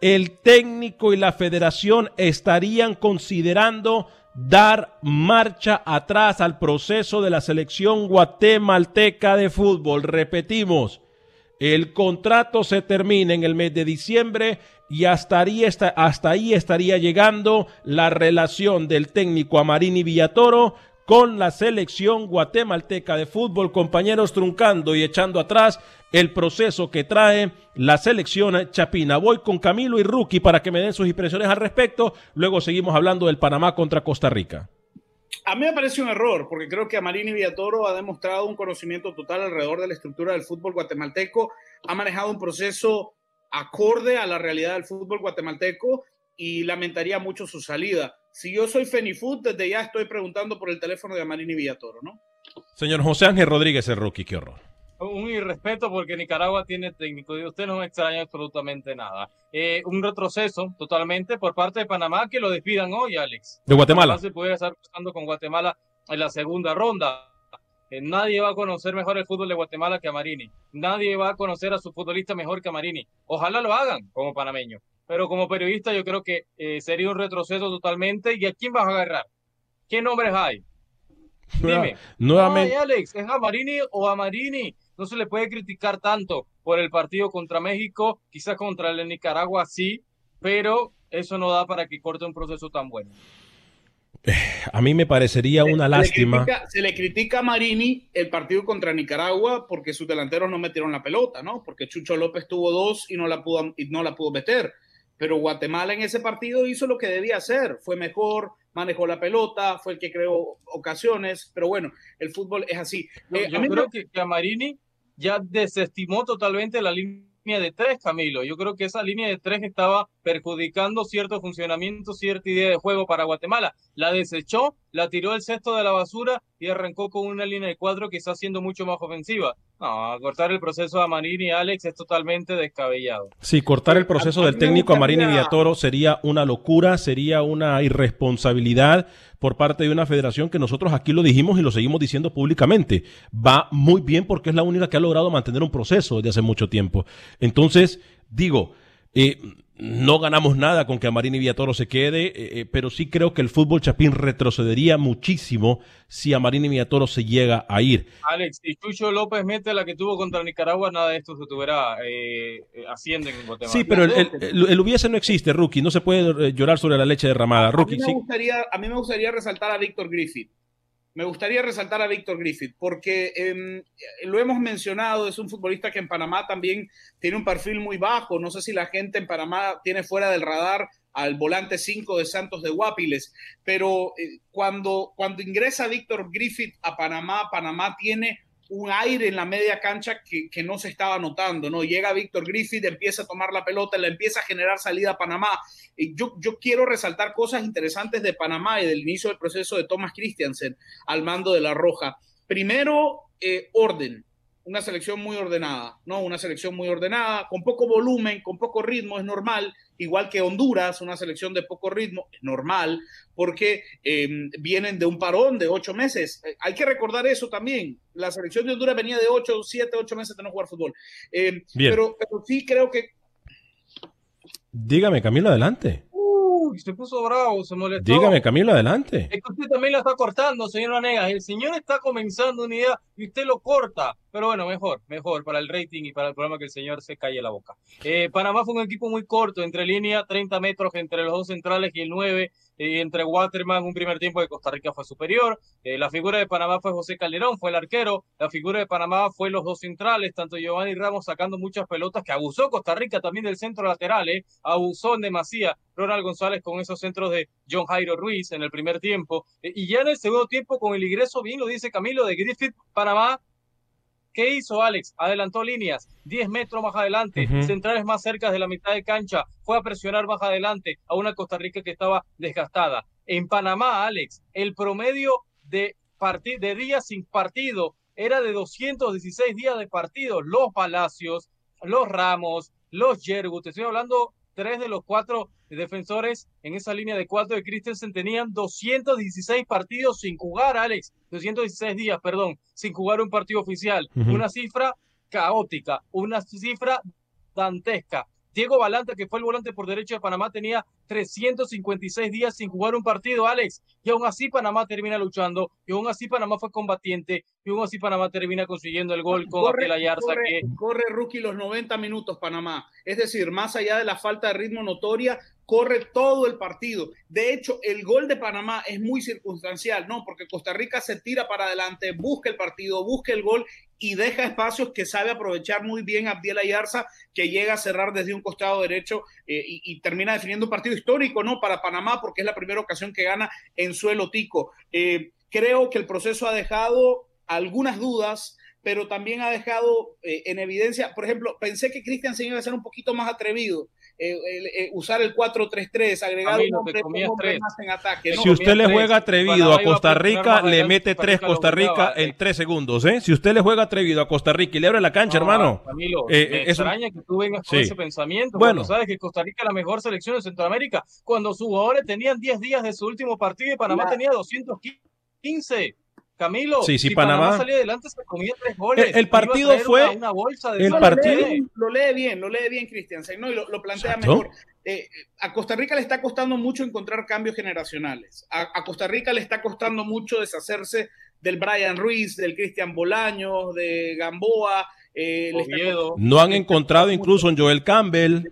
el técnico y la federación estarían considerando dar marcha atrás al proceso de la selección guatemalteca de fútbol. Repetimos, el contrato se termina en el mes de diciembre y hasta ahí, estaría llegando la relación del técnico Amarini Villatoro con la selección guatemalteca de fútbol, compañeros truncando y echando atrás el proceso que trae la selección chapina. Voy con Camilo y Rookie para que me den sus impresiones al respecto. Luego seguimos hablando del Panamá contra Costa Rica.
A mí me parece un error, porque creo que Amarini Villatoro ha demostrado un conocimiento total alrededor de la estructura del fútbol guatemalteco, ha manejado un proceso acorde a la realidad del fútbol guatemalteco y lamentaría mucho su salida. Si yo soy Fenifood, desde ya estoy preguntando por el teléfono de Amarini Villatoro, ¿no?
Señor José Ángel Rodríguez, el Rookie, qué horror.
Un irrespeto porque Nicaragua tiene técnico y usted no me extraña absolutamente nada. Eh, un retroceso totalmente por parte de Panamá que lo despidan hoy, Alex.
De Guatemala.
Panamá se pudiera estar cruzando con Guatemala en la segunda ronda. Eh, nadie va a conocer mejor el fútbol de Guatemala que a Marini. Nadie va a conocer a su futbolista mejor que a Marini. Ojalá lo hagan como panameño. Pero como periodista yo creo que eh, sería un retroceso totalmente. ¿Y a quién vas a agarrar? ¿Qué nombres hay? Dime.
Nuevamente.
Ay, Alex, ¿es a Marini o a Marini? No se le puede criticar tanto por el partido contra México, quizás contra el Nicaragua sí, pero eso no da para que corte un proceso tan bueno.
A mí me parecería una
Se le
lástima.
critica- se le critica a Marini el partido contra Nicaragua porque sus delanteros no metieron la pelota, ¿no? Porque Chucho López tuvo dos y no la pudo, y no la pudo meter. Pero Guatemala en ese partido hizo lo que debía hacer. Fue mejor, manejó la pelota, fue el que creó ocasiones. Pero bueno, el fútbol es así.
Yo,
Eh,
yo
a mí
creo
me-
que, que a Marini ya desestimó totalmente la línea de tres, Camilo. Yo creo que esa línea de tres estaba perjudicando cierto funcionamiento, cierta idea de juego para Guatemala. La desechó, la tiró el cesto de la basura y arrancó con una línea de cuatro que está siendo mucho más ofensiva. No, cortar el proceso a Marini, Alex, es totalmente descabellado.
Sí, cortar el proceso
a
del técnico a Marini
gustaría-
Villatoro sería una locura, sería una irresponsabilidad por parte de una federación que nosotros aquí lo dijimos y lo seguimos diciendo públicamente. Va muy bien porque es la única que ha logrado mantener un proceso desde hace mucho tiempo. Entonces, digo, eh, no ganamos nada con que Amarini Villatoro se quede, eh, eh, pero sí creo que el fútbol chapín retrocedería muchísimo si Amarini Villatoro se llega a ir.
Alex, si Chucho López mete la que tuvo contra Nicaragua, nada de esto se estuviera eh, eh, haciendo en Guatemala.
Sí, pero el, el- el- el hubiese no existe, Rookie. No se puede eh, llorar sobre la leche derramada.
A mí,
Rookie,
me
sí.
gustaría, a mí me gustaría resaltar a Víctor Griffith. Me gustaría resaltar a Víctor Griffith porque em, lo hemos mencionado, es un futbolista que en Panamá también tiene un perfil muy bajo. No sé si la gente en Panamá tiene fuera del radar al volante 5 de Santos de Guapiles, pero eh, cuando, cuando ingresa Víctor Griffith a Panamá, Panamá tiene un aire en la media cancha que, que no se estaba notando, ¿no? Llega Víctor Griffith, empieza a tomar la pelota, le empieza a generar salida a Panamá. Yo, yo quiero resaltar cosas interesantes de Panamá y del inicio del proceso de Thomas Christiansen al mando de la Roja. Primero, eh, orden. Una selección muy ordenada, ¿no? Una selección muy ordenada, con poco volumen, con poco ritmo, es normal. Igual que Honduras, una selección de poco ritmo, es normal, porque eh, vienen de un parón de ocho meses. Eh, hay que recordar eso también. La selección de Honduras venía de ocho, siete, ocho meses de no jugar fútbol. Eh,
Bien.
pero, pero sí creo que
Dígame, Camilo, adelante.
Uy, se puso bravo, se molestó.
Dígame, Camilo, adelante.
Es que usted también la está cortando, señor Vanegas. El señor está comenzando una idea y usted lo corta. Pero bueno, mejor, mejor para el rating y para el programa que el señor se calle la boca. Eh, Panamá fue un equipo muy corto, entre línea 30 metros entre los dos centrales y el 9. eh, entre Waterman, un primer tiempo de Costa Rica fue superior. Eh, la figura de Panamá fue José Calderón, fue el arquero. La figura de Panamá fue los dos centrales, tanto Giovanni Ramos sacando muchas pelotas que abusó Costa Rica también del centro lateral, eh, abusó en demasía Ronald González con esos centros de John Jairo Ruiz en el primer tiempo. Eh, y ya en el segundo tiempo, con el ingreso, bien lo dice Camilo, de Griffith, Panamá ¿Qué hizo Alex? Adelantó líneas, 10 metros más adelante, centrales más cerca de la mitad de cancha, fue a presionar más adelante a una Costa Rica que estaba desgastada. En Panamá, Alex, el promedio de, de días sin partido era de 216 días de partido. Los Palacios, los Ramos, los Yergut, te estoy hablando, tres de los cuatro defensores en esa línea de cuatro de Christensen tenían 216 partidos sin jugar, Alex. 216 días, perdón, sin jugar un partido oficial. Una cifra caótica, una cifra dantesca. Diego Balanta, que fue el volante por derecho de Panamá, tenía 356 días sin jugar un partido, Alex. Y aún así Panamá termina luchando, y aún así Panamá fue combatiente, y aún así Panamá termina consiguiendo el gol con
corre,
Ayarza,
corre-
que
corre rookie los 90 minutos Panamá. Es decir, más allá de la falta de ritmo notoria, corre todo el partido. De hecho, el gol de Panamá es muy circunstancial, ¿no? Porque Costa Rica se tira para adelante, busca el partido, busca el gol y deja espacios que sabe aprovechar muy bien Abdiel Ayarza, que llega a cerrar desde un costado derecho eh, y, termina definiendo un partido histórico, ¿no? Para Panamá, porque es la primera ocasión que gana en suelo tico. Eh, creo que el proceso ha dejado algunas dudas, pero también ha dejado eh, en evidencia, por ejemplo, pensé que Cristian se iba a ser un poquito más atrevido, eh, eh, usar el 4-3-3, agregar un hombre, un hombre
tres.
más en ataque. ¿no?
Si usted le juega atrevido a Costa Rica, le mete tres Costa Rica
jugaba,
en tres segundos, ¿eh? Si usted le juega atrevido a Costa Rica y le abre la cancha, hermano.
Camilo,
eh,
me
es un-
extraña que tú vengas con
Sí.
ese pensamiento.
Bueno.
Bueno, sabes que Costa Rica es la mejor selección de Centroamérica. Cuando sus jugadores tenían 10 días de su último partido y Panamá
La-
tenía 215. Camilo,
Sí, sí,
si
Panamá-
salía adelante se comía tres goles.
El- el partido
Iba a traer
fue-
una, una bolsa de
el
No,
sal.
lo lee
partido-
bien, Lo lee bien, lo lee bien, Cristian. No, y lo, lo plantea
Exacto.
mejor. Eh, a Costa Rica le está costando mucho encontrar cambios generacionales. A, a Costa Rica le está costando mucho deshacerse del Brian Ruiz, del Cristian Bolaños, de Gamboa. eh, está
Oviedo.
No han encontrado incluso en Joel Campbell.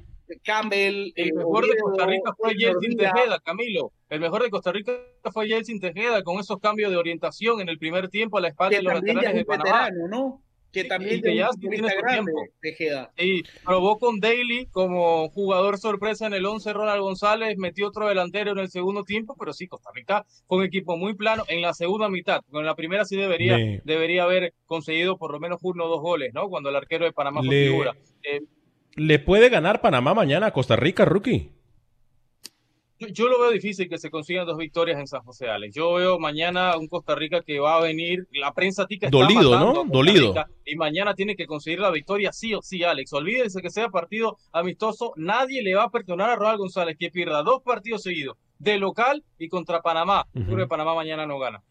Campbell.
El
eh,
mejor de Costa Rica fue
Díaz.
Tejeda, Camilo. El mejor de Costa Rica fue Jelsin Tejeda con esos cambios de orientación en el primer tiempo a la espalda de los
es
de
un
Panamá.
veterano, ¿no? Que
Sí,
también
ya sí tiene
futbolista
su
grande,
tiempo.
Tejeda.
Y probó con Daly como jugador sorpresa en el 11 Ronald González, metió otro delantero en el segundo tiempo, pero sí, Costa Rica fue un equipo muy plano en la segunda mitad. En la primera sí debería,
Le-
debería haber conseguido por lo menos uno o dos goles, ¿no? Cuando el arquero de Panamá fue
Le-
figura. Eh,
¿Le puede ganar Panamá mañana a Costa Rica, rookie?
Yo, yo lo veo difícil que se consigan dos victorias en San José, Alex. Yo veo mañana un Costa Rica que va a venir, la prensa tica está
Dolido,
matando
¿no?
a Costa
Dolido.
Rica, y mañana tiene que conseguir la victoria sí o sí, Alex. Olvídense que sea partido amistoso, nadie le va a perdonar a Ronald González que pierda dos partidos seguidos, de local y contra Panamá. Yo Creo que Panamá mañana no gana.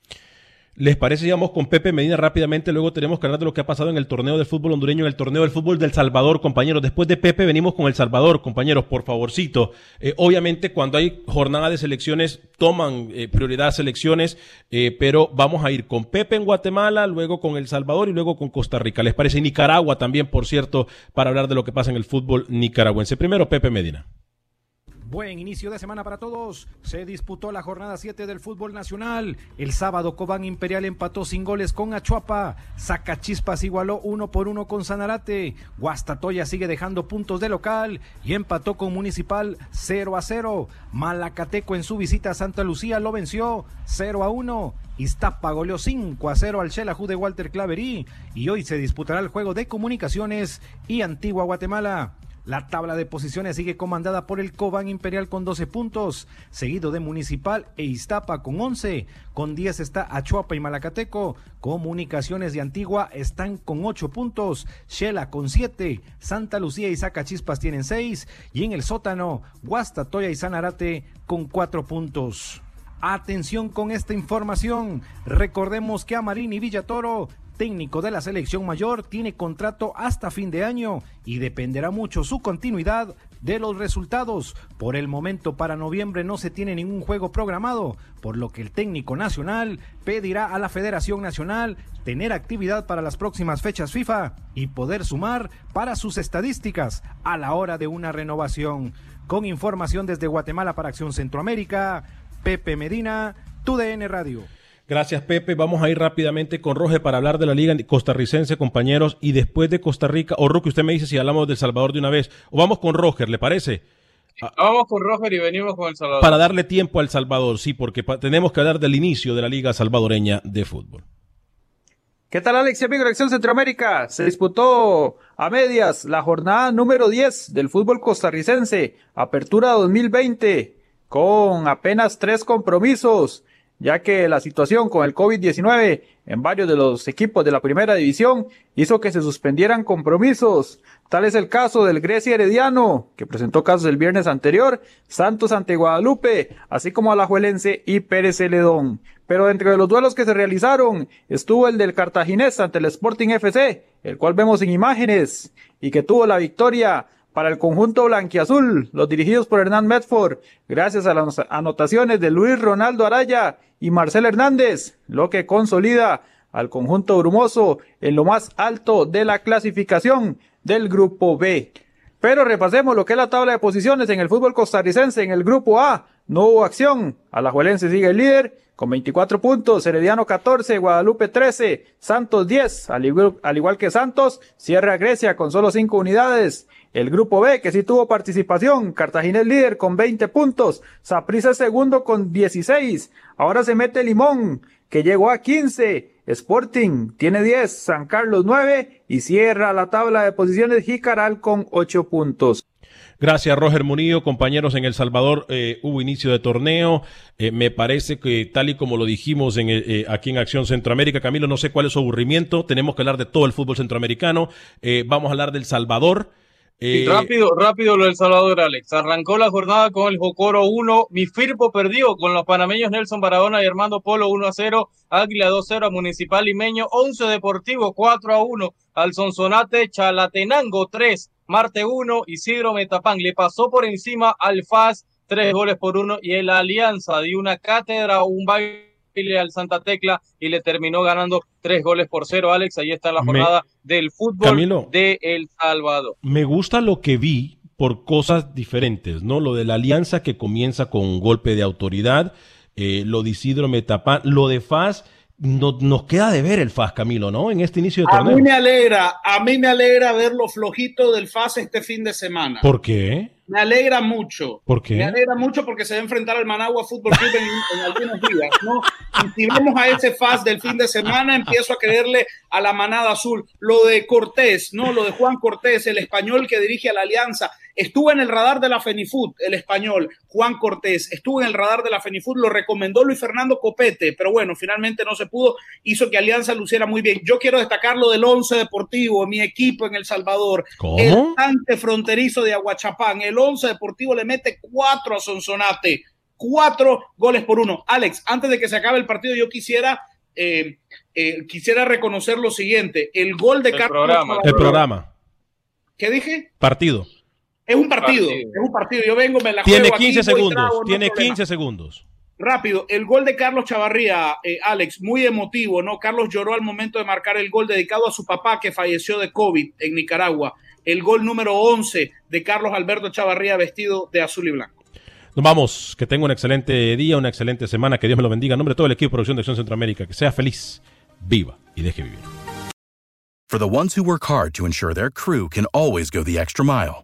¿Les parece, digamos, con Pepe Medina rápidamente? Luego tenemos que hablar de lo que ha pasado en el torneo del fútbol hondureño, en el torneo del fútbol del Salvador, compañeros. Después de Pepe venimos con El Salvador, compañeros, por favorcito. Eh, obviamente, cuando hay jornada de selecciones, toman eh, prioridad selecciones, eh, pero vamos a ir con Pepe en Guatemala, luego con El Salvador y luego con Costa Rica. ¿Les parece? Nicaragua también, por cierto, para hablar de lo que pasa en el fútbol nicaragüense. Primero, Pepe Medina.
Buen inicio de semana para todos. Se disputó la jornada 7 del fútbol nacional. El sábado Cobán Imperial empató sin goles con Achuapa. Zacachispas igualó uno por uno con Sanarate. Guastatoya sigue dejando puntos de local y empató con Municipal 0 a 0. Malacateco en su visita a Santa Lucía lo venció 0 a 1. Iztapa goleó 5 a 0 al Xelajú de Walter Claverí y hoy se disputará el juego de comunicaciones y Antigua Guatemala. La tabla de posiciones sigue comandada por el Cobán Imperial con 12 puntos, seguido de Municipal e Iztapa con 11. Con 10 está Achuapa y Malacateco. Comunicaciones de Antigua están con 8 puntos. Shela con 7. Santa Lucía y Zacachispas tienen 6. Y en el sótano, Guastatoya y Sanarate con 4 puntos. Atención con esta información. Recordemos que Amarini Villatoro, técnico de la selección mayor, tiene contrato hasta fin de año y dependerá mucho su continuidad de los resultados. Por el momento para noviembre no se tiene ningún juego programado, por lo que el técnico nacional pedirá a la Federación Nacional tener actividad para las próximas fechas FIFA y poder sumar para sus estadísticas a la hora de una renovación. Con información desde Guatemala para Acción Centroamérica, Pepe Medina, TUDN Radio.
Gracias, Pepe. Vamos a ir rápidamente con Roge para hablar de la Liga Costarricense, compañeros. Y después de Costa Rica, o Roque, usted me dice si hablamos del Salvador de una vez. O vamos con Roger, ¿le parece?
Vamos con Roger y venimos con El Salvador.
Para darle tiempo al Salvador, sí, porque tenemos que hablar del inicio de la Liga Salvadoreña de Fútbol.
¿Qué tal Alex y amigo de Acción Centroamérica? Se disputó a medias la jornada número 10 del fútbol costarricense, Apertura 2020, con apenas tres compromisos, ya que la situación con el COVID-19 en varios de los equipos de la primera división hizo que se suspendieran compromisos. Tal es el caso del Grecia Herediano, que presentó casos el viernes anterior, Santos ante Guadalupe, así como Alajuelense y Pérez Celedón. Pero entre los duelos que se realizaron estuvo el del Cartaginés ante el Sporting FC, el cual vemos en imágenes, y que tuvo la victoria para el conjunto blanquiazul, los dirigidos por Hernán Medford, gracias a las anotaciones de Luis Ronaldo Araya y Marcel Hernández, lo que consolida al conjunto brumoso en lo más alto de la clasificación del grupo B. Pero repasemos lo que es la tabla de posiciones en el fútbol costarricense en el grupo A. No hubo acción. Alajuelense sigue el líder con 24 puntos, Herediano 14, Guadalupe 13, Santos 10, al igual, al igual que Santos, cierra Grecia con solo 5 unidades. El grupo B, que sí tuvo participación, Cartagena es líder con 20 puntos, Saprissa es segundo con 16, ahora se mete Limón, que llegó a 15, Sporting tiene 10, San Carlos 9 y cierra la tabla de posiciones Jicaral con 8 puntos.
Gracias, Roger Murillo. Compañeros, en El Salvador eh, hubo inicio de torneo. Eh, me parece que, tal y como lo dijimos en, eh, aquí en Acción Centroamérica, Camilo, no sé cuál es su aburrimiento. Tenemos que hablar de todo el fútbol centroamericano. Vamos a hablar del Salvador.
Y rápido, rápido lo del Salvador, Alex. Arrancó la jornada con el Jocoro 1. Mi Firpo perdió con los panameños Nelson Barahona y Armando Polo 1 a 0. Águila 2 0 a Municipal Limeño. 11 Deportivo 4 a 1 al Sonsonate. Chalatenango 3. Marte 1. Isidro Metapán le pasó por encima al FAS. 3 goles por 1. Y el Alianza dio una cátedra, un baile al Santa Tecla y le terminó ganando 3 goles por 0. Alex, ahí está la
Me-
jornada del fútbol
Camilo.
de El Salvador.
Me gusta lo que vi por cosas diferentes, ¿no? Lo de la alianza que comienza con un golpe de autoridad, eh, lo de Isidro Metapán, lo de FAS, no- nos queda de ver el FAS, Camilo, ¿no? En este inicio de
A
torneo.
mí me alegra, a mí me alegra ver lo flojito del FAS este fin de semana.
¿Por qué?
Me alegra mucho.
¿Por qué?
Me alegra mucho porque se va a enfrentar al Managua Fútbol Club en, en algunos días, ¿no? Y si vemos a ese FAS del fin de semana, empiezo a creerle a la manada azul. Lo de Cortés, ¿no? Lo de Juan Cortés, el español que dirige a la Alianza. Estuvo en el radar de la FENIFUT, el español, Juan Cortés. Estuvo en el radar de la FENIFUT, lo recomendó Luis Fernando Copete, pero bueno, finalmente no se pudo. Hizo que Alianza luciera muy bien. Yo quiero destacar lo del Once Deportivo, mi equipo en El Salvador.
¿Cómo?
El tante fronterizo de Aguachapán. El Once Deportivo le mete cuatro a Sonsonate. Cuatro goles por uno. Alex, antes de que se acabe el partido, yo quisiera, eh, eh, quisiera reconocer lo siguiente. El gol de
El
Carlos
programa.
El programa,
¿Qué dije?
partido.
Es un partido,
Partido.
es un partido. Yo vengo, me la
Tiene
juego aquí,
15
voy,
segundos,
trago, no
tiene
problema.
15 segundos.
Rápido, el gol de Carlos Chavarría, eh, Alex, muy emotivo, ¿no? Carlos lloró al momento de marcar el gol dedicado a su papá que falleció de COVID en Nicaragua. El gol número 11 de Carlos Alberto Chavarría vestido de azul y blanco.
Nos vamos, que tenga un excelente día, una excelente semana, que Dios me lo bendiga. En nombre de todo el equipo de producción de Acción Centroamérica, que sea feliz, viva y deje vivir.
For the ones who work hard to ensure their crew can always go the extra mile,